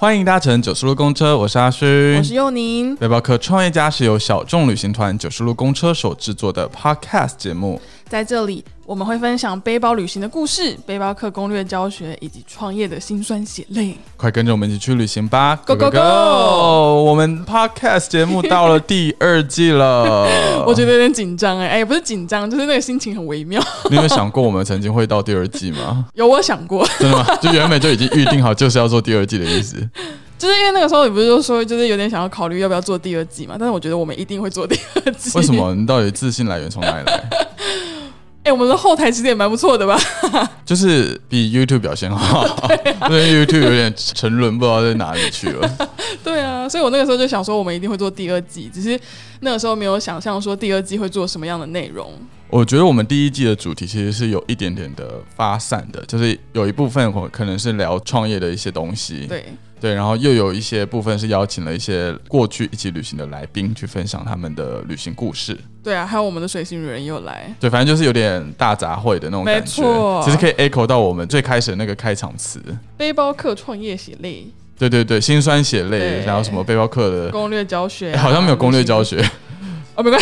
欢迎搭乘九十路公车，我是阿勋，我是佑宁。背包客创业家是由小众旅行团九十路公车所制作的 Podcast 节目，在这里我们会分享背包旅行的故事、背包客攻略教学以及创业的辛酸血泪。快跟着我们一起去旅行吧！Go Go Go！我们 Podcast 节目到了第二季了，我觉得有点紧张哎，哎，不是紧张，就是那个心情很微妙。你有想过我们曾经会到第二季吗？有，我想过。真的吗？就原本就已经预定好就是要做第二季的意思。就是因为那个时候你不是就说，就是有点想要考虑要不要做第二季嘛？但是我觉得我们一定会做第二季。为什么？你到底自信来源从哪里来？哎，我们的后台其实也蛮不错的吧？就是比 YouTube 表现好，因为 YouTube 有点沉沦，不知道在哪里去了。对啊，所以我那个时候就想说，我们一定会做第二季，只是那个时候没有想象说第二季会做什么样的内容。我觉得我们第一季的主题其实是有一点点的发散的，就是有一部分可能是聊创业的一些东西。对。对，然后又有一些部分是邀请了一些过去一起旅行的来宾去分享他们的旅行故事。对啊，还有我们的水星女人又来。对，反正就是有点大杂烩的那种感觉。没错，其实可以 echo 到我们最开始那个开场词：背包客创业血泪。对对对，心酸血泪，然后什么背包客的攻略教学，好像没有攻略教学。哦，没关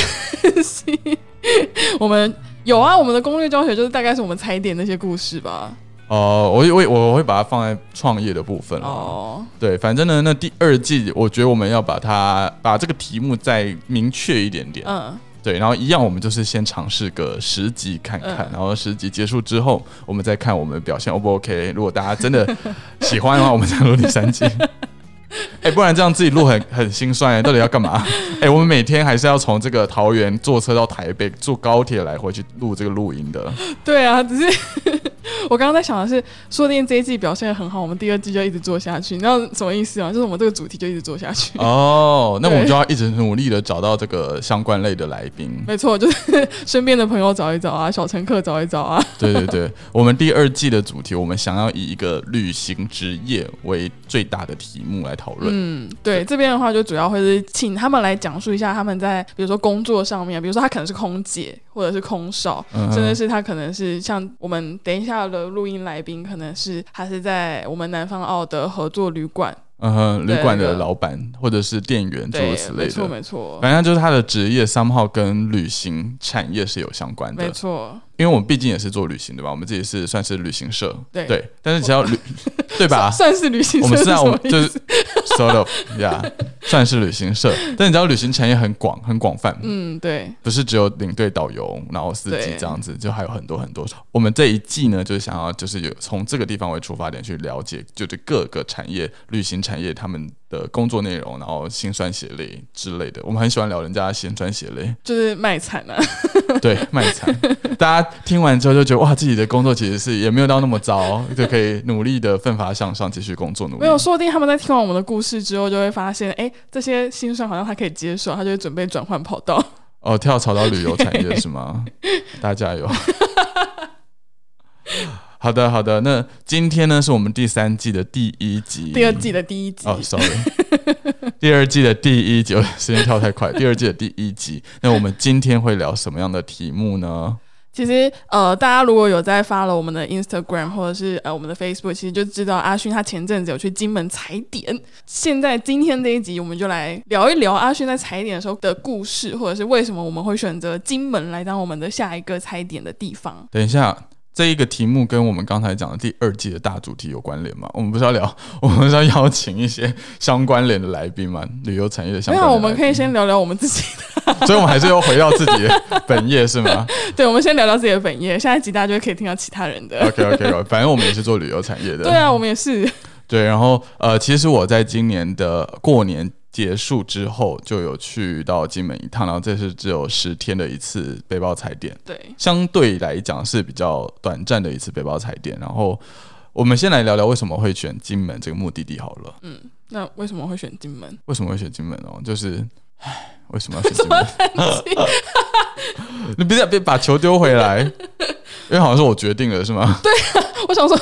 系，我们有啊，我们的攻略教学就是大概是我们踩点那些故事吧。哦，我我我会把它放在创业的部分哦。对，反正呢，那第二季我觉得我们要把它把这个题目再明确一点点。嗯，对，然后一样，我们就是先尝试个十集看看，然后十集结束之后，我们再看我们的表现 O 不 OK。如果大家真的喜欢的话，我们再录第三季。哎，不然这样自己录很很心酸，到底要干嘛？哎，我们每天还是要从这个桃园坐车到台北，坐高铁来回去录这个录音的。对啊，只是。我刚刚在想的是，说不定这一季表现的很好，我们第二季就一直做下去。你知道什么意思吗？就是我们这个主题就一直做下去。哦，那我们就要一直努力的找到这个相关类的来宾。没错，就是 身边的朋友找一找啊，小乘客找一找啊。对对对，我们第二季的主题，我们想要以一个旅行职业为最大的题目来讨论。嗯，对，这边的话就主要会是请他们来讲述一下他们在比如说工作上面，比如说他可能是空姐或者是空少，甚至是他可能是像我们等一下。的录音来宾可能是他是在我们南方澳的合作旅馆。嗯哼，旅馆的老板或者是店员诸如此类的，没错没错。反正就是他的职业三号跟旅行产业是有相关的，没错。因为我们毕竟也是做旅行的吧，我们自己是算是旅行社，对对。但是只要旅，对吧？算是旅行社，我们是啊，我们就是 sort of 呀，算是旅行社。但你知道旅行产业很广，很广泛，嗯，对，不是只有领队、导游，然后司机这样子，就还有很多很多。我们这一季呢，就是想要就是有从这个地方为出发点去了解，就是各个产业，旅行产业他们。的工作内容，然后心酸血泪之类的，我们很喜欢聊人家心酸血泪，就是卖惨啊。对，卖惨。大家听完之后就觉得哇，自己的工作其实是也没有到那么糟，就可以努力的奋发向上，继续工作努力。没有，说不定他们在听完我们的故事之后，就会发现，哎，这些心酸好像他可以接受，他就会准备转换跑道。哦，跳槽到旅游产业是吗？大家加油。好的，好的。那今天呢，是我们第三季的第一集，第二季的第一集。哦，sorry，第二季的第一集，时间跳太快。第二季的第一集，那我们今天会聊什么样的题目呢？其实，呃，大家如果有在发了我们的 Instagram 或者是呃我们的 Facebook，其实就知道阿勋他前阵子有去金门踩点。现在今天这一集，我们就来聊一聊阿勋在踩点的时候的故事，或者是为什么我们会选择金门来当我们的下一个踩点的地方。等一下。这一个题目跟我们刚才讲的第二季的大主题有关联吗？我们不是要聊，我们是要邀请一些相关联的来宾吗？旅游产业的相关。那我们可以先聊聊我们自己的，所以我们还是要回到自己的本业是吗？对，我们先聊聊自己的本业，下一集大家就可以听到其他人的。OK OK，反正我们也是做旅游产业的。对啊，我们也是。对，然后呃，其实我在今年的过年。结束之后就有去到金门一趟，然后这是只有十天的一次背包踩点，对，相对来讲是比较短暂的一次背包踩点。然后我们先来聊聊为什么会选金门这个目的地好了。嗯，那为什么会选金门？为什么会选金门哦？就是，唉，为什么要选金门？你别别把球丢回来，因为好像是我决定了，是吗？对啊，我想说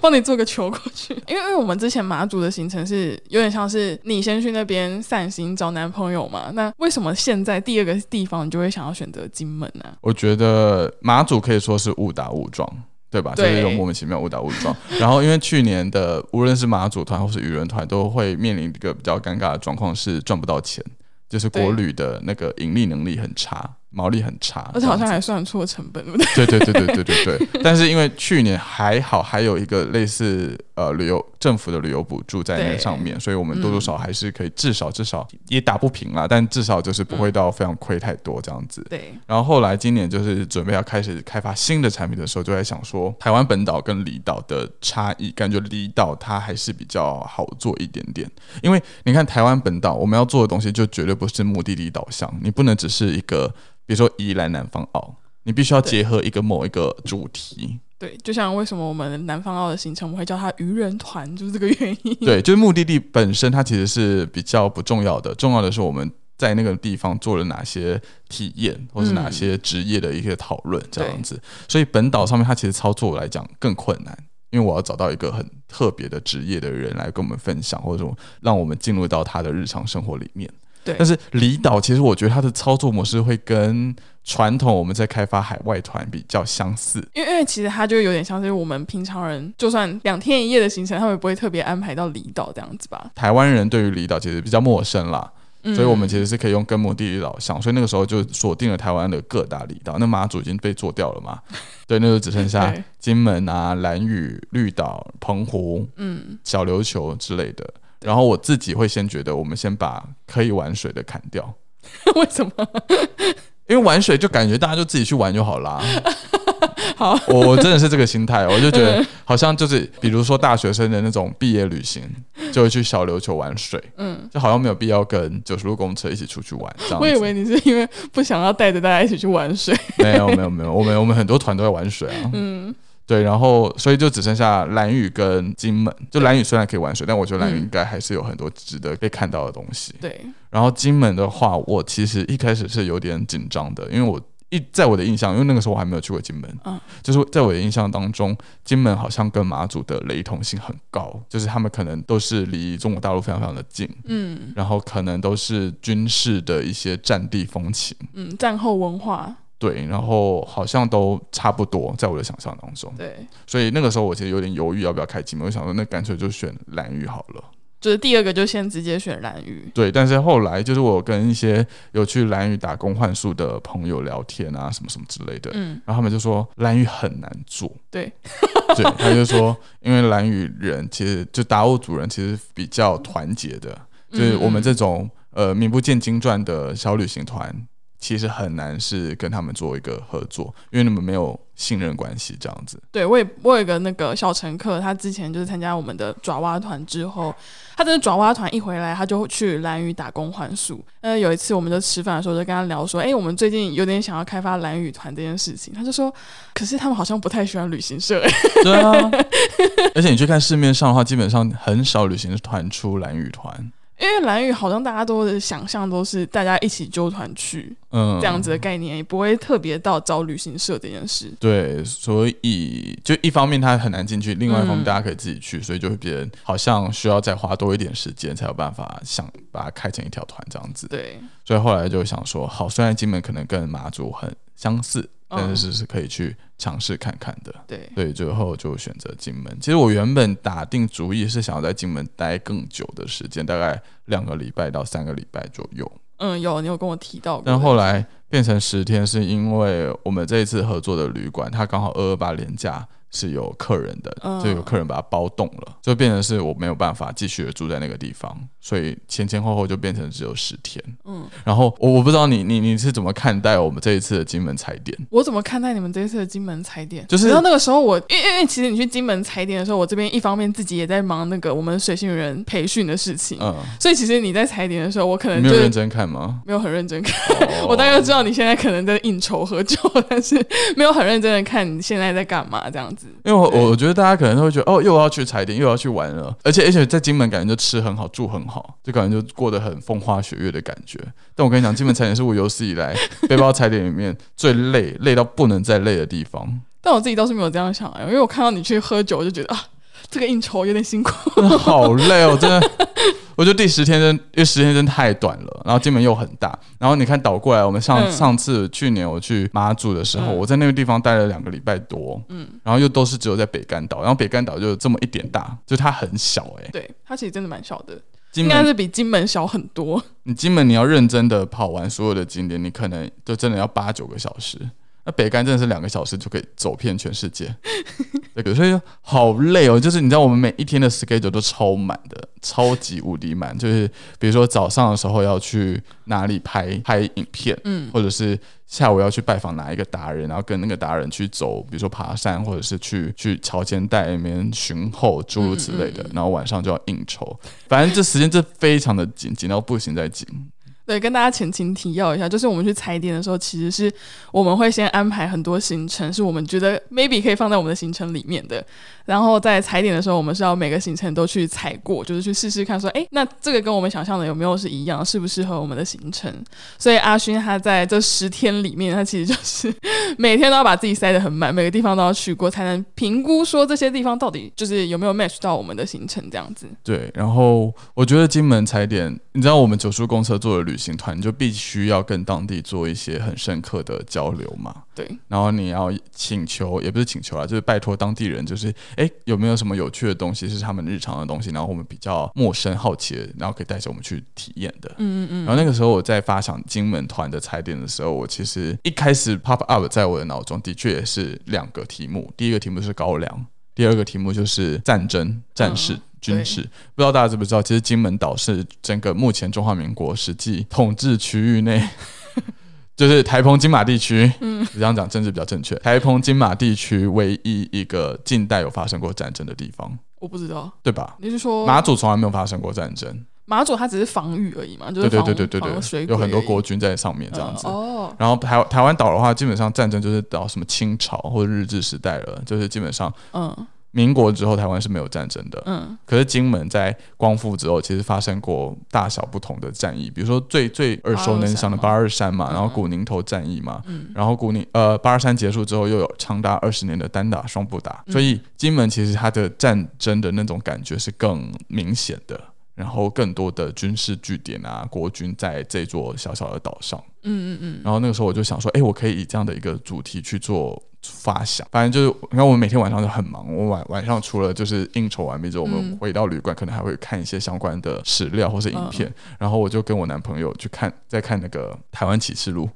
帮你做个球过去，因为因为我们之前马祖的行程是有点像是你先去那边散心找男朋友嘛，那为什么现在第二个地方你就会想要选择金门呢？我觉得马祖可以说是误打误撞。对吧？就是一种莫名其妙误打误撞。然后因为去年的无论是马祖团或是渔人团，都会面临一个比较尴尬的状况，是赚不到钱，就是国旅的那个盈利能力很差。毛利很差，而且好像还算错成本，对不对？对对对对对对对。但是因为去年还好，还有一个类似呃旅游政府的旅游补助在那上面，所以我们多多少还是可以至少至少也打不平啦，但至少就是不会到非常亏太多这样子。对。然后后来今年就是准备要开始开发新的产品的时候，就在想说台湾本岛跟离岛的差异，感觉离岛它还是比较好做一点点，因为你看台湾本岛我们要做的东西就绝对不是目的地导向，你不能只是一个。比如说宜兰南方澳，你必须要结合一个某一个主题。对，就像为什么我们南方澳的行程，我们会叫它渔人团，就是这个原因。对，就是目的地本身，它其实是比较不重要的，重要的是我们在那个地方做了哪些体验，或是哪些职业的一些讨论这样子。所以本岛上面，它其实操作来讲更困难，因为我要找到一个很特别的职业的人来跟我们分享，或者说让我们进入到他的日常生活里面。对，但是离岛其实我觉得它的操作模式会跟传统我们在开发海外团比较相似，因为因为其实它就有点像是我们平常人，就算两天一夜的行程，他们不会特别安排到离岛这样子吧？台湾人对于离岛其实比较陌生啦，所以我们其实是可以用跟目的地导向，所以那个时候就锁定了台湾的各大离岛。那马祖已经被做掉了嘛？对，那就只剩下金门啊、蓝屿、绿岛、澎湖、嗯、小琉球之类的。然后我自己会先觉得，我们先把可以玩水的砍掉。为什么？因为玩水就感觉大家就自己去玩就好啦。好，我我真的是这个心态，我就觉得好像就是，比如说大学生的那种毕业旅行，就会去小琉球玩水，嗯，就好像没有必要跟九十路公车一起出去玩。这样，我以为你是因为不想要带着大家一起去玩水。没有没有没有，我们我们很多团都在玩水啊。嗯。对，然后所以就只剩下蓝屿跟金门。就蓝屿虽然可以玩水，但我觉得蓝屿应该还是有很多值得被看到的东西。对。然后金门的话，我其实一开始是有点紧张的，因为我一在我的印象，因为那个时候我还没有去过金门，嗯，就是在我的印象当中，金门好像跟马祖的雷同性很高，就是他们可能都是离中国大陆非常非常的近，嗯，然后可能都是军事的一些战地风情，嗯，战后文化。对，然后好像都差不多，在我的想象当中。对，所以那个时候我其实有点犹豫要不要开金门，我想说那干脆就选蓝屿好了。就是第二个就先直接选蓝屿。对，但是后来就是我跟一些有去蓝屿打工换宿的朋友聊天啊，什么什么之类的，嗯，然后他们就说蓝屿很难做。对，对，他就说因为蓝屿人其实就达悟族人其实比较团结的，就是我们这种呃名不见经传的小旅行团。其实很难是跟他们做一个合作，因为你们没有信任关系这样子。对，我也我有一个那个小乘客，他之前就是参加我们的爪哇团之后，他的爪哇团一回来，他就去蓝屿打工换宿。呃，有一次我们就吃饭的时候，就跟他聊说，哎，我们最近有点想要开发蓝屿团这件事情。他就说，可是他们好像不太喜欢旅行社。对啊，而且你去看市面上的话，基本上很少旅行团出蓝屿团。因为蓝屿好像大家都的想象都是大家一起揪团去，嗯，这样子的概念也不会特别到找旅行社这件事。对，所以就一方面它很难进去，另外一方面大家可以自己去，所以就会别人好像需要再花多一点时间才有办法想把它开成一条团这样子。对，所以后来就想说，好，虽然金门可能跟马祖很相似。但是是可以去尝试看看的，对，所以，最后就选择金门。其实我原本打定主意是想要在金门待更久的时间，大概两个礼拜到三个礼拜左右。嗯，有你有跟我提到，但后来变成十天，是因为我们这一次合作的旅馆，它刚好二二八连假。是有客人的，就有客人把它包动了，就变成是我没有办法继续住在那个地方，所以前前后后就变成只有十天。嗯，然后我我不知道你你你是怎么看待我们这一次的金门踩点？我怎么看待你们这一次的金门踩点？就是然后那个时候我，因为因为其实你去金门踩点的时候，我这边一方面自己也在忙那个我们水性人培训的事情，嗯，所以其实你在踩点的时候，我可能没有认真看吗？没有很认真看，我大概知道你现在可能在应酬喝酒，但是没有很认真的看你现在在干嘛这样子，因为我我。觉得大家可能都会觉得哦，又要去踩点，又要去玩了，而且而且在金门感觉就吃很好，住很好，就感觉就过得很风花雪月的感觉。但我跟你讲，金门踩点是我有史以来 背包踩点里面最累，累到不能再累的地方。但我自己倒是没有这样想，因为我看到你去喝酒，我就觉得啊，这个应酬有点辛苦，好累哦，真的。我觉得第十天真，因为十天真太短了，然后金门又很大，然后你看倒过来，我们上上次去年我去马祖的时候，我在那个地方待了两个礼拜多，嗯，然后又都是只有在北干岛，然后北干岛就这么一点大，就它很小哎，对，它其实真的蛮小的，应该是比金门小很多。你金门你要认真的跑完所有的景点，你可能就真的要八九个小时。那北干真的是两个小时就可以走遍全世界，这个所以好累哦。就是你知道我们每一天的 schedule 都超满的，超级无敌满。就是比如说早上的时候要去哪里拍拍影片，嗯，或者是下午要去拜访哪一个达人，然后跟那个达人去走，比如说爬山，或者是去去朝间带里面巡后诸如此类的。然后晚上就要应酬，反正这时间这非常的紧，紧到不行再紧。对，跟大家前情提要一下，就是我们去踩点的时候，其实是我们会先安排很多行程，是我们觉得 maybe 可以放在我们的行程里面的。然后在踩点的时候，我们是要每个行程都去踩过，就是去试试看，说，哎，那这个跟我们想象的有没有是一样，适不适合我们的行程？所以阿勋他在这十天里面，他其实就是 每天都要把自己塞得很满，每个地方都要去过，才能评估说这些地方到底就是有没有 match 到我们的行程这样子。对，然后我觉得金门踩点，你知道我们九叔公车做的旅行团，就必须要跟当地做一些很深刻的交流嘛。对，然后你要请求，也不是请求啊，就是拜托当地人，就是。哎，有没有什么有趣的东西是他们日常的东西，然后我们比较陌生、好奇的，然后可以带着我们去体验的？嗯嗯嗯。然后那个时候我在发想金门团的踩点的时候，我其实一开始 pop up 在我的脑中的确也是两个题目，第一个题目是高粱，第二个题目就是战争、战士、军事。不知道大家知不知道，其实金门岛是整个目前中华民国实际统治区域内。就是台澎金马地区，嗯，这样讲政治比较正确。台澎金马地区唯一一个近代有发生过战争的地方，我不知道，对吧？你是说马祖从来没有发生过战争？马祖它只是防御而已嘛，就是对对对对对对，有很多国军在上面这样子。哦，然后台台湾岛的话，基本上战争就是到什么清朝或者日治时代了，就是基本上，嗯。民国之后，台湾是没有战争的。嗯，可是金门在光复之后，其实发生过大小不同的战役，比如说最最耳熟能详的八二三嘛，然后古宁头战役嘛，嗯，然后古宁呃八二三结束之后，又有长达二十年的单打双不打，所以金门其实它的战争的那种感觉是更明显的，然后更多的军事据点啊，国军在这座小小的岛上，嗯嗯嗯，然后那个时候我就想说，哎，我可以以这样的一个主题去做。发想，反正就是你看，我们每天晚上都很忙。我晚晚上除了就是应酬完毕之后，我们回到旅馆，可能还会看一些相关的史料或是影片。然后我就跟我男朋友去看，在看那个《台湾启示录》，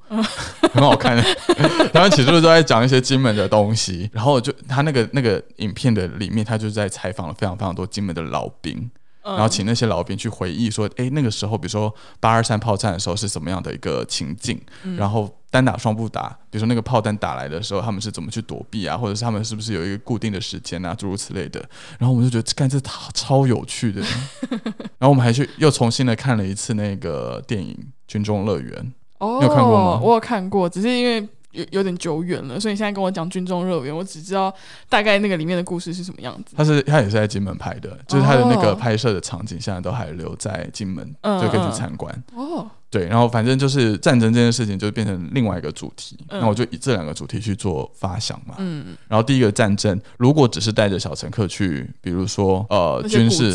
很好看。《台湾启示录》都在讲一些金门的东西。然后就他那个那个影片的里面，他就在采访了非常非常多金门的老兵。然后请那些老兵去回忆说，哎，那个时候，比如说八二三炮战的时候是怎么样的一个情境？然后单打双不打，比如说那个炮弹打来的时候，他们是怎么去躲避啊？或者是他们是不是有一个固定的时间啊？诸如此类的。然后我们就觉得，干这超超有趣的。然后我们还去又重新的看了一次那个电影《军中乐园》。哦，你有看过吗？我有看过，只是因为。有有点久远了，所以你现在跟我讲《军中乐园》，我只知道大概那个里面的故事是什么样子。他是他也是在金门拍的，就是他的那个拍摄的场景，现在都还留在金门，就可以去参观。哦。对，然后反正就是战争这件事情就变成另外一个主题，那我就以这两个主题去做发想嘛。嗯然后第一个战争，如果只是带着小乘客去，比如说呃军事，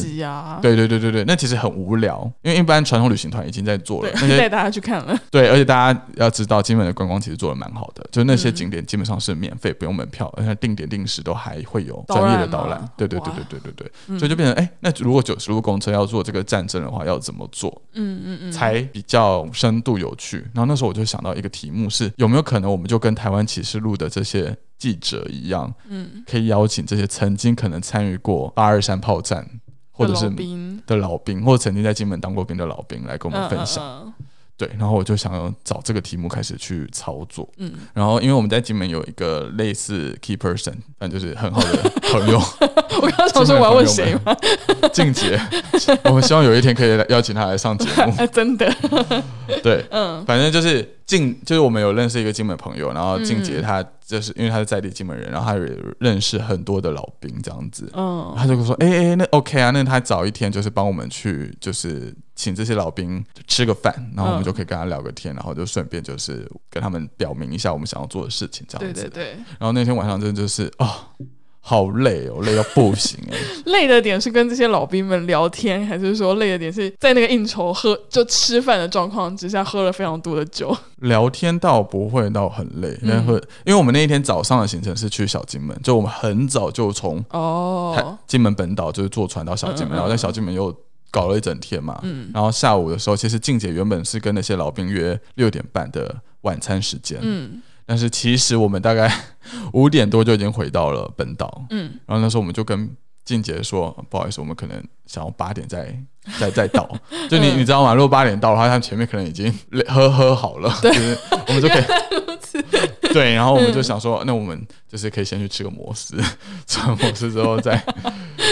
对对对对对，那其实很无聊，因为一般传统旅行团已经在做了，带大家去看了。对，而且大家要知道，金门的观光其实做的蛮好的，就那些景点基本上是免费，不用门票，而且定点定时都还会有专业的导览。对对对对对对对，所以就变成哎，那如果九十路公车要做这个战争的话，要怎么做？嗯嗯嗯，才比较。深度有趣，然后那时候我就想到一个题目是有没有可能我们就跟台湾启示录的这些记者一样，嗯，可以邀请这些曾经可能参与过八二三炮战或者是的老兵，或者曾经在金门当过兵的老兵来跟我们分享。对，然后我就想要找这个题目开始去操作。嗯，然后因为我们在金门有一个类似 key person，但就是很好的朋友。我刚刚说我要问谁吗？静姐，我们希望有一天可以邀请他来上节目。真的？对，嗯，反正就是静，就是我们有认识一个金门朋友，然后静姐她就是因为她是在地金门人，然后她也认识很多的老兵这样子。嗯，她就说：“哎哎，那 OK 啊，那她早一天就是帮我们去，就是。”请这些老兵吃个饭，然后我们就可以跟他聊个天，然后就顺便就是跟他们表明一下我们想要做的事情，这样子。对对对。然后那天晚上真的就是啊，好累哦，累到不行哎！累的点是跟这些老兵们聊天，还是说累的点是在那个应酬喝就吃饭的状况之下喝了非常多的酒？聊天倒不会到很累，因为会因为我们那一天早上的行程是去小金门，就我们很早就从哦金门本岛就是坐船到小金门，然后在小金门又搞了一整天嘛。嗯，然后下午的时候，其实静姐原本是跟那些老兵约六点半的晚餐时间。嗯。但是其实我们大概 五点多就已经回到了本岛，嗯，然后那时候我们就跟静姐说，不好意思，我们可能想要八点再 再再到，就你你知道吗？如果八点到的话，他前面可能已经 喝喝好了，对，我们就可以。对，然后我们就想说，那我们就是可以先去吃个摩斯，吃完摩斯之后再，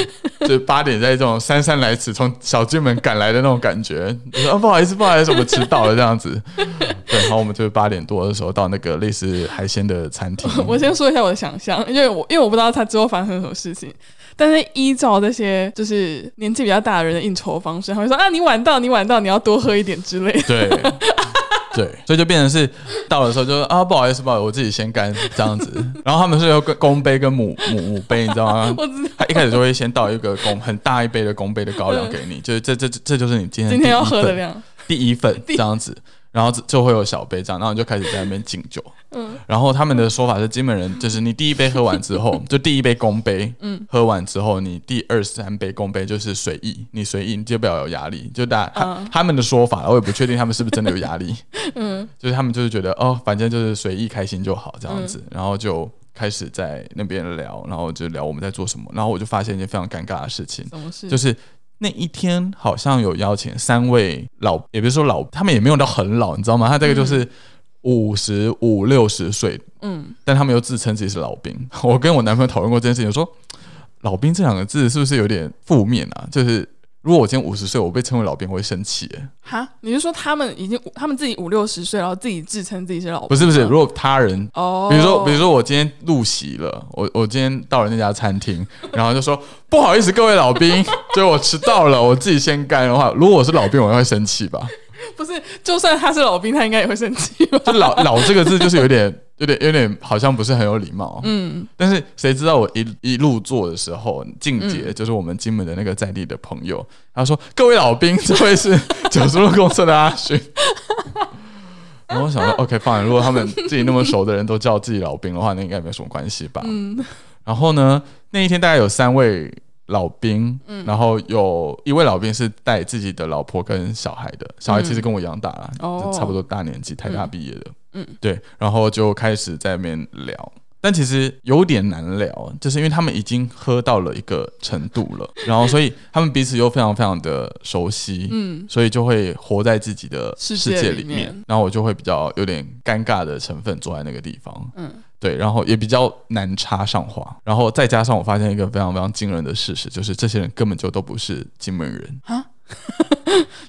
就八点在这种姗姗来迟从小金门赶来的那种感觉，说不好意思，不好意思，我们迟到了这样子。对，然后我们就是八点多的时候到那个类似海鲜的餐厅。我先说一下我的想象，因为我因为我不知道他之后发生什么事情，但是依照这些就是年纪比较大的人的应酬方式，他会说啊，你晚到，你晚到，你要多喝一点之类的。对。对，所以就变成是到的时候就啊不好意思，不好意思，我自己先干这样子。然后他们是有公杯跟母母母杯，你知道吗？我知道。他一开始就会先倒一个公很大一杯的公杯的高粱给你，就是这这这就是你今天今天要喝的量，第一份这样子。然后就会有小杯这样，然后你就开始在那边敬酒。嗯，然后他们的说法是，金门人就是你第一杯喝完之后，就第一杯公杯，嗯，喝完之后，你第二三杯公杯就是随意，你随意，你就不要有压力。就大他他们的说法，我也不确定他们是不是真的有压力。嗯，就是他们就是觉得哦，反正就是随意开心就好这样子，然后就开始在那边聊，然后就聊我们在做什么，然后我就发现一件非常尴尬的事情，什么事？就是。那一天好像有邀请三位老，也不是说老，他们也没有到很老，你知道吗？他这个就是五十五六十岁，嗯，但他们又自称自己是老兵。我跟我男朋友讨论过这件事情，说“老兵”这两个字是不是有点负面啊？就是。如果我今天五十岁，我被称为老兵，我会生气耶。哈，你是说他们已经他们自己五六十岁，然后自己自称自己是老兵？不是不是，如果他人哦，比如说比如说我今天入席了，我我今天到了那家餐厅，然后就说不好意思，各位老兵，就我迟到了，我自己先干的话，如果我是老兵，我会生气吧？不是，就算他是老兵，他应该也会生气吧？就老老这个字，就是有点。有点有点好像不是很有礼貌，嗯，但是谁知道我一一路坐的时候，静姐就是我们金门的那个在地的朋友，他说：“各位老兵，这位是九十路公司的阿勋。”然后我想说：“OK，放。如果他们自己那么熟的人都叫自己老兵的话，那应该没什么关系吧？”嗯。然后呢，那一天大概有三位老兵，嗯，然后有一位老兵是带自己的老婆跟小孩的，小孩其实跟我一样大了，哦，差不多大年纪，台大毕业的。嗯，对，然后就开始在那边聊，但其实有点难聊，就是因为他们已经喝到了一个程度了，然后所以他们彼此又非常非常的熟悉，嗯，所以就会活在自己的世界里面，然后我就会比较有点尴尬的成分坐在那个地方，嗯，对，然后也比较难插上话，然后再加上我发现一个非常非常惊人的事实，就是这些人根本就都不是金门人啊。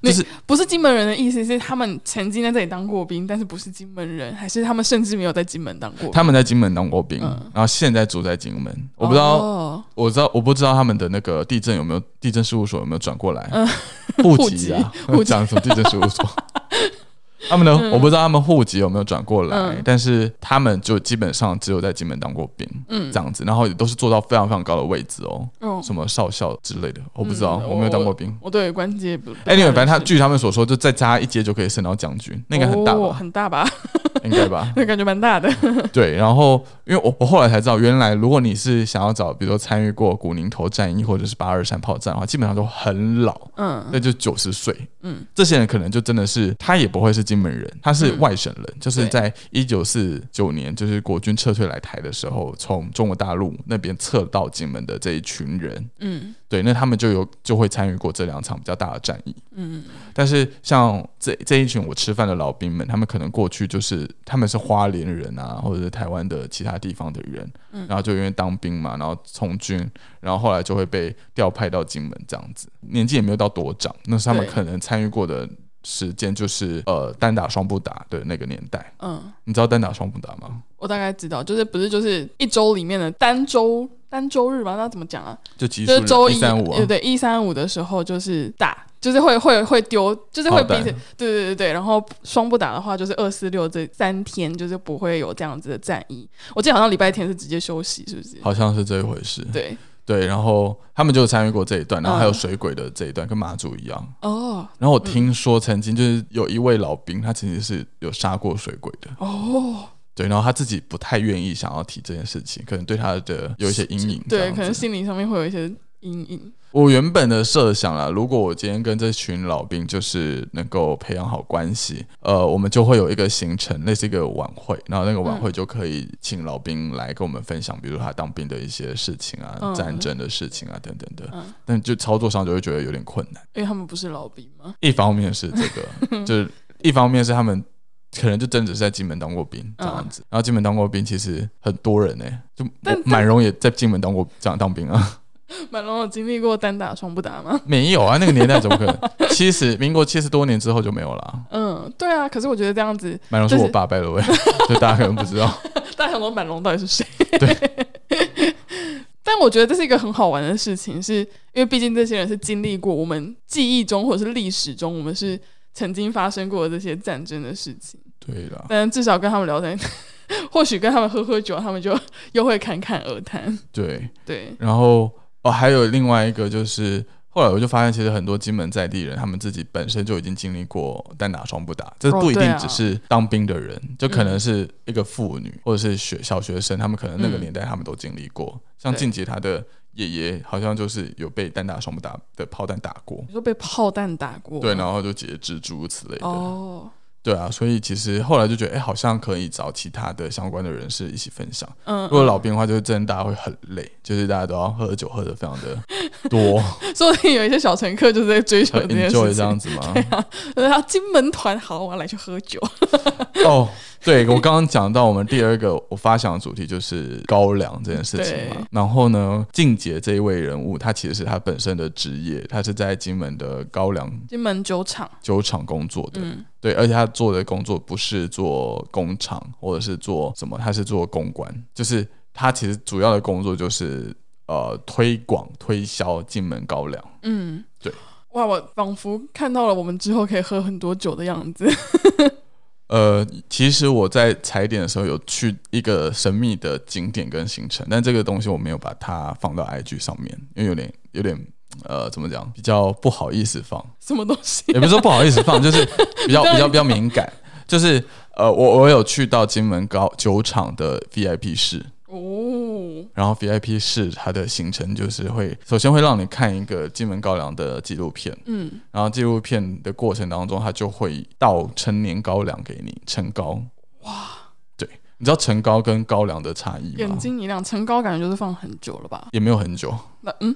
就是不是金门人的意思是他们曾经在这里当过兵，但是不是金门人，还是他们甚至没有在金门当过？他们在金门当过兵，然后现在住在金门。我不知道，我知道，我不知道他们的那个地震有没有地震事务所有没有转过来户籍啊？讲什么地震事务所？他们的我不知道他们户籍有没有转过来，但是他们就基本上只有在金门当过兵，嗯，这样子，然后也都是做到非常非常高的位置哦，什么少校之类的，我不知道，我没有当过兵，我对关阶不。哎，你们反正他据他们所说，就再加一阶就可以升到将军，那个很大吧？很大吧？应该吧？那感觉蛮大的。对，然后因为我我后来才知道，原来如果你是想要找，比如说参与过古宁头战役或者是八二三炮战的话，基本上都很老，嗯，那就九十岁，嗯，这些人可能就真的是他也不会是金门人，他是。外省人就是在一九四九年，就是国军撤退来台的时候，从中国大陆那边撤到金门的这一群人，嗯，对，那他们就有就会参与过这两场比较大的战役，嗯，但是像这这一群我吃饭的老兵们，他们可能过去就是他们是花莲人啊，或者是台湾的其他地方的人，嗯，然后就因为当兵嘛，然后从军，然后后来就会被调派到金门这样子，年纪也没有到多长，那是他们可能参与过的。时间就是呃单打双不打的那个年代，嗯，你知道单打双不打吗？我大概知道，就是不是就是一周里面的单周单周日嘛？那怎么讲啊？就就是周一三五，对对，一三五的时候就是打就是会会会丢，就是会彼此，对对对对。然后双不打的话，就是二四六这三天就是不会有这样子的战役。我记得好像礼拜天是直接休息，是不是？好像是这一回事。对对，然后他们就参与过这一段，然后还有水鬼的这一段，跟马祖一样。哦。然后我听说曾经就是有一位老兵，他其实是有杀过水鬼的。哦。对，然后他自己不太愿意想要提这件事情，可能对他的有一些阴影。对，可能心理上面会有一些阴影。我原本的设想啦，如果我今天跟这群老兵就是能够培养好关系，呃，我们就会有一个行程，类似一个晚会，然后那个晚会就可以请老兵来跟我们分享，比如他当兵的一些事情啊、战争的事情啊等等的。但就操作上就会觉得有点困难，因为他们不是老兵吗？一方面是这个，就是一方面是他们可能就真只是在金门当过兵这样子，然后金门当过兵其实很多人呢，就满荣也在金门当过这样当兵啊。满荣有经历过单打双不打吗？没有啊，那个年代怎么可能？七十民国七十多年之后就没有了。嗯，对啊。可是我觉得这样子，满荣是我爸拜了位，就大家可能不知道。大家想说满龙到底是谁？对。但我觉得这是一个很好玩的事情，是因为毕竟这些人是经历过我们记忆中或者是历史中，我们是曾经发生过的这些战争的事情。对了。但至少跟他们聊天，或许跟他们喝喝酒，他们就 又会侃侃而谈。对对。然后。哦，还有另外一个就是，后来我就发现，其实很多金门在地人，他们自己本身就已经经历过单打双不打，这不一定只是当兵的人，就可能是一个妇女或者是学小学生，他们可能那个年代他们都经历过。像静杰他的爷爷，好像就是有被单打双不打的炮弹打过，你说被炮弹打过？对，然后就截肢诸如此类的。哦。对啊，所以其实后来就觉得，哎，好像可以找其他的相关的人士一起分享。嗯，如果老兵的话，就是真的大家会很累，就是大家都要喝酒喝的非常的多。说不定有一些小乘客就是在追求这件事情，这样子吗？对啊，金门团好，我要来去喝酒。哦。对我刚刚讲到，我们第二个我发想的主题就是高粱这件事情嘛。然后呢，静姐这一位人物，他其实是他本身的职业，他是在金门的高粱金门酒厂酒厂工作的。嗯，对，而且他做的工作不是做工厂或者是做什么，他是做公关，就是他其实主要的工作就是呃推广推销金门高粱。嗯，对。哇，我仿佛看到了我们之后可以喝很多酒的样子。呃，其实我在踩点的时候有去一个神秘的景点跟行程，但这个东西我没有把它放到 IG 上面，因为有点有点呃，怎么讲，比较不好意思放。什么东西？也不是说不好意思放，就是比较 比较比较敏感。就是呃，我我有去到金门高酒厂的 VIP 室。哦，然后 VIP 室它的行程就是会首先会让你看一个金门高粱的纪录片，嗯，然后纪录片的过程当中，它就会倒陈年高粱给你陈高，哇，对，你知道陈高跟高粱的差异吗？眼睛一亮，陈高感觉就是放很久了吧？也没有很久，那嗯，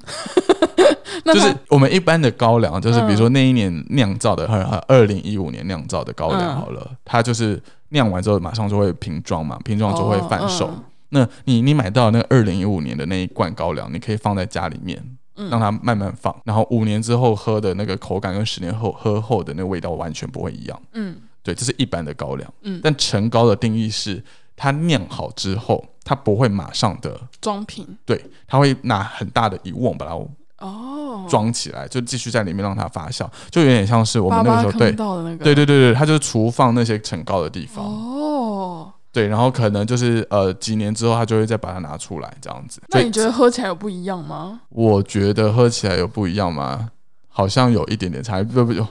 就是我们一般的高粱，就是比如说那一年酿造的，二二零一五年酿造的高粱好了，它就是酿完之后马上就会瓶装嘛，瓶装就会贩售。那你你买到那个二零一五年的那一罐高粱，你可以放在家里面，让它慢慢放，然后五年之后喝的那个口感跟十年后喝后的那个味道完全不会一样。嗯，对，这是一般的高粱。嗯，但陈高的定义是，它酿好之后，它不会马上的装瓶，对，它会拿很大的一瓮把它哦装起来，就继续在里面让它发酵，就有点像是我们那个时候对对对对对，它就是厨房那些陈高的地方。哦。对，然后可能就是呃几年之后，他就会再把它拿出来这样子。那你觉得喝起来有不一样吗？我觉得喝起来有不一样吗？好像有一点点差，不不有。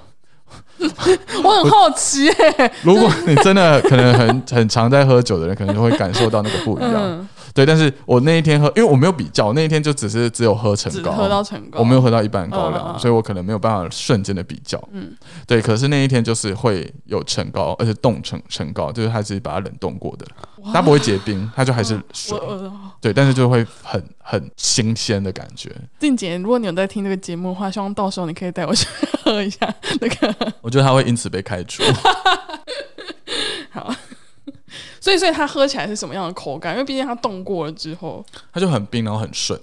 我很好奇欸。如果你真的可能很很常在喝酒的人，可能就会感受到那个不一样。对，但是我那一天喝，因为我没有比较，那一天就只是只有喝成高，喝到成高，我没有喝到一般高粱，所以我可能没有办法瞬间的比较。嗯，对，可是那一天就是会有成高，而且冻成成高，就是它是把它冷冻过的，它不会结冰，它就还是水。对，但是就会很很新鲜的感觉。静姐，如果你有在听这个节目的话，希望到时候你可以带我去喝一下那个。我觉得他会因此被开除。好。所以，所以它喝起来是什么样的口感？因为毕竟它冻过了之后，它就很冰，然后很顺。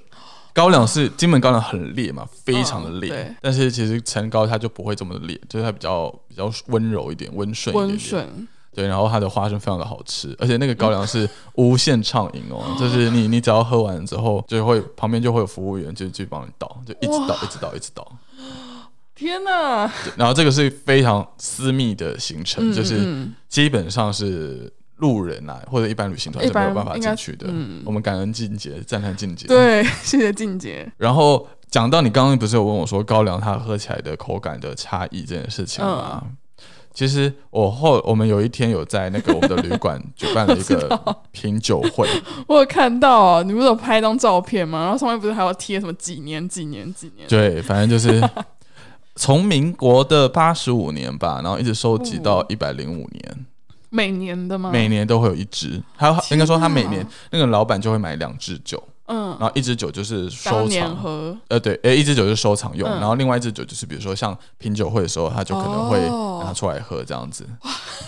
高粱是金门高粱很烈嘛，非常的烈。但是其实陈高它就不会这么烈，就是它比较比较温柔一点，温顺温顺。对，然后它的花生非常的好吃，而且那个高粱是无限畅饮哦，就是你你只要喝完之后，就会旁边就会有服务员就去帮你倒，就一直倒，一直倒，一直倒。天哪！然后这个是非常私密的行程，就是基本上是路人啊或者一般旅行团是没有办法进去的。我们感恩静姐，赞叹静姐。对，谢谢静姐。然后讲到你刚刚不是有问我说高粱它喝起来的口感的差异这件事情吗？其实我后我们有一天有在那个我们的旅馆举办了一个 品酒会，我有看到你不是有拍一张照片吗？然后上面不是还要贴什么几年几年几年？对，反正就是从民国的八十五年吧，然后一直收集到一百零五年，每年的吗？每年都会有一支，还有应该说他每年那个老板就会买两支酒。嗯，然后一支酒就是收藏。喝，呃，对，哎，一支酒就是收藏用，然后另外一支酒就是比如说像品酒会的时候，他就可能会拿出来喝这样子，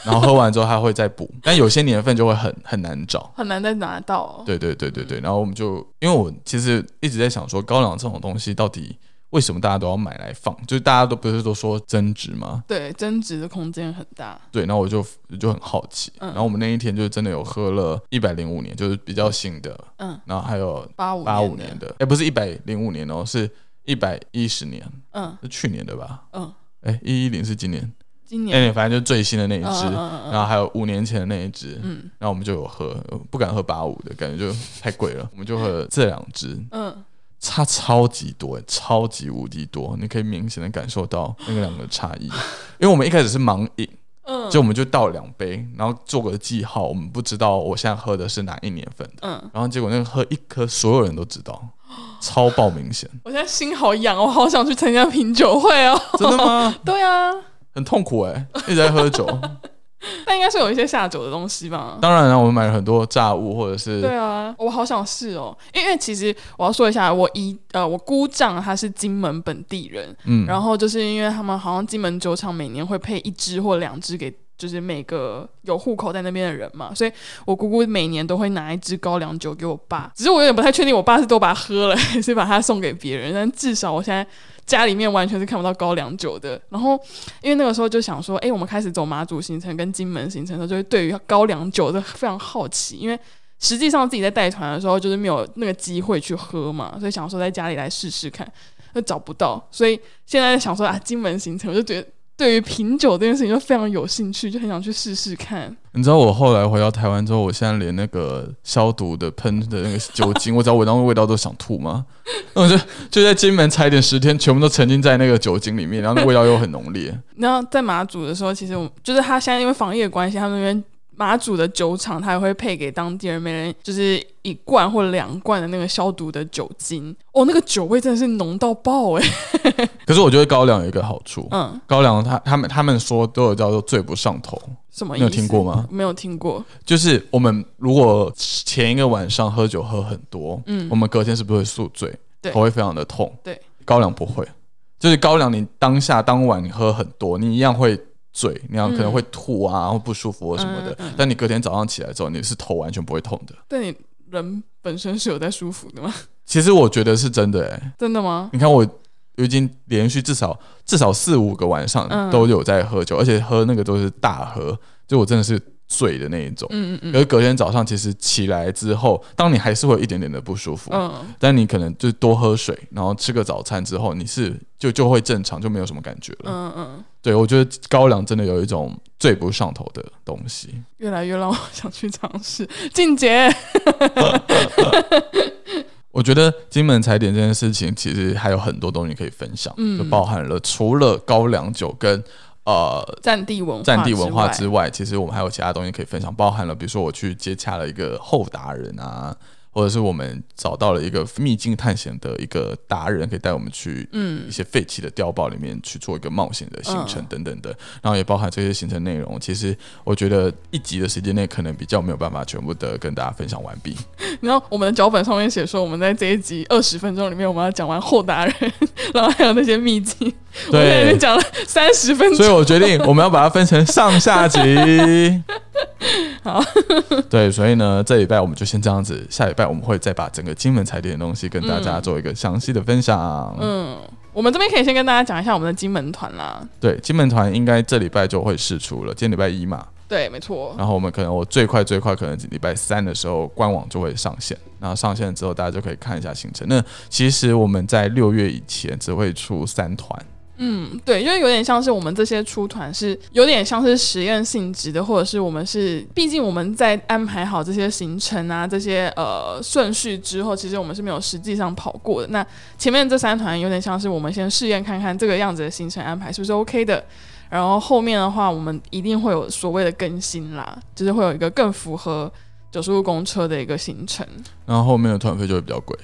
然后喝完之后他会再补，但有些年份就会很很难找，很难再拿到。对对对对对，然后我们就因为我其实一直在想说高粱这种东西到底。为什么大家都要买来放？就是大家都不是都说增值吗？对，增值的空间很大。对，然后我就就很好奇。然后我们那一天就真的有喝了一百零五年，就是比较新的。嗯。然后还有八五八五年的，哎，不是一百零五年哦，是一百一十年。嗯。是去年的吧？嗯。哎，一一零是今年。今年。哎，反正就最新的那一支。然后还有五年前的那一支。嗯。然后我们就有喝，不敢喝八五的感觉就太贵了，我们就喝这两支。嗯。差超级多，超级无敌多，你可以明显的感受到那个两个差异。因为我们一开始是盲饮，嗯，就我们就倒两杯，然后做个记号，我们不知道我现在喝的是哪一年份的，嗯，然后结果那个喝一颗，所有人都知道，超爆明显。我现在心好痒，我好想去参加品酒会哦。真的吗？对啊，很痛苦哎，一直在喝酒。但应该是有一些下酒的东西吧？当然了，我们买了很多炸物，或者是对啊，我好想试哦。因为其实我要说一下，我姨呃，我姑丈他是金门本地人，嗯，然后就是因为他们好像金门酒厂每年会配一支或两支给，就是每个有户口在那边的人嘛，所以我姑姑每年都会拿一支高粱酒给我爸。只是我有点不太确定，我爸是都把它喝了，还是把它送给别人。但至少我现在。家里面完全是看不到高粱酒的，然后因为那个时候就想说，哎，我们开始走马祖行程跟金门行程的时候，就会对于高粱酒的非常好奇，因为实际上自己在带团的时候就是没有那个机会去喝嘛，所以想说在家里来试试看，又找不到，所以现在想说啊，金门行程我就觉得。对于品酒这件事情就非常有兴趣，就很想去试试看。你知道我后来回到台湾之后，我现在连那个消毒的喷的那个酒精，我只要闻到味道都想吐吗？那 我就就在金门踩点十天，全部都沉浸在那个酒精里面，然后那味道又很浓烈。然后在马祖的时候，其实我就是他现在因为防疫的关系，他们那边。马祖的酒厂，它也会配给当地人每人就是一罐或两罐的那个消毒的酒精。哦，那个酒味真的是浓到爆哎！可是我觉得高粱有一个好处，嗯，高粱他他们他们说都有叫做醉不上头，什么？你有听过吗？没有听过。就是我们如果前一个晚上喝酒喝很多，嗯，我们隔天是不是会宿醉？对，头会非常的痛。对，高粱不会，就是高粱你当下当晚你喝很多，你一样会。嘴，你要可能会吐啊，然后不舒服或什么的。但你隔天早上起来之后，你是头完全不会痛的。但你人本身是有在舒服的吗？其实我觉得是真的，哎，真的吗？你看我已经连续至少至少四五个晚上都有在喝酒，而且喝那个都是大喝，就我真的是。醉的那一种，嗯嗯嗯，而隔天早上其实起来之后，当你还是会有一点点的不舒服，嗯，但你可能就多喝水，然后吃个早餐之后，你是就就会正常，就没有什么感觉了，嗯嗯，对我觉得高粱真的有一种最不上头的东西，越来越让我想去尝试。静姐，我觉得金门踩点这件事情其实还有很多东西可以分享，嗯，就包含了除了高粱酒跟。呃，战地文化，战地文化之外，其实我们还有其他东西可以分享，包含了比如说我去接洽了一个后达人啊。或者是我们找到了一个秘境探险的一个达人，可以带我们去一些废弃的碉堡里面去做一个冒险的行程等等的，然后也包含这些行程内容。其实我觉得一集的时间内可能比较没有办法全部的跟大家分享完毕。然后我们的脚本上面写说，我们在这一集二十分钟里面，我们要讲完后达人，然后还有那些秘境，对，已经讲了三十分钟，所以我决定我们要把它分成上下集。好，对，所以呢，这礼拜我们就先这样子，下礼拜我们会再把整个金门踩点的东西跟大家做一个详细的分享。嗯，我们这边可以先跟大家讲一下我们的金门团啦。对，金门团应该这礼拜就会试出了，今天礼拜一嘛。对，没错。然后我们可能我最快最快可能礼拜三的时候官网就会上线，然后上线之后大家就可以看一下行程。那其实我们在六月以前只会出三团。嗯，对，因为有点像是我们这些出团是有点像是实验性质的，或者是我们是，毕竟我们在安排好这些行程啊，这些呃顺序之后，其实我们是没有实际上跑过的。那前面这三团有点像是我们先试验看看这个样子的行程安排是不是 OK 的，然后后面的话我们一定会有所谓的更新啦，就是会有一个更符合九十路公车的一个行程，然后后面的团费就会比较贵。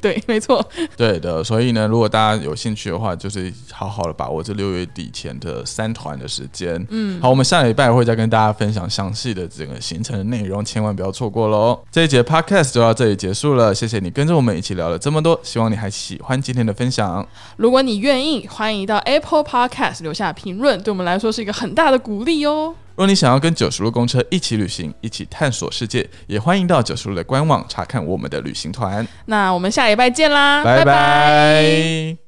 对，没错。对的，所以呢，如果大家有兴趣的话，就是好好的把握这六月底前的三团的时间。嗯，好，我们下礼拜会再跟大家分享详细的整个行程的内容，千万不要错过喽。这一节 podcast 就到这里结束了，谢谢你跟着我们一起聊了这么多，希望你还喜欢今天的分享。如果你愿意，欢迎到 Apple Podcast 留下评论，对我们来说是一个很大的鼓励哦。若你想要跟九十路公车一起旅行，一起探索世界，也欢迎到九十路的官网查看我们的旅行团。那我们下礼拜见啦，拜拜。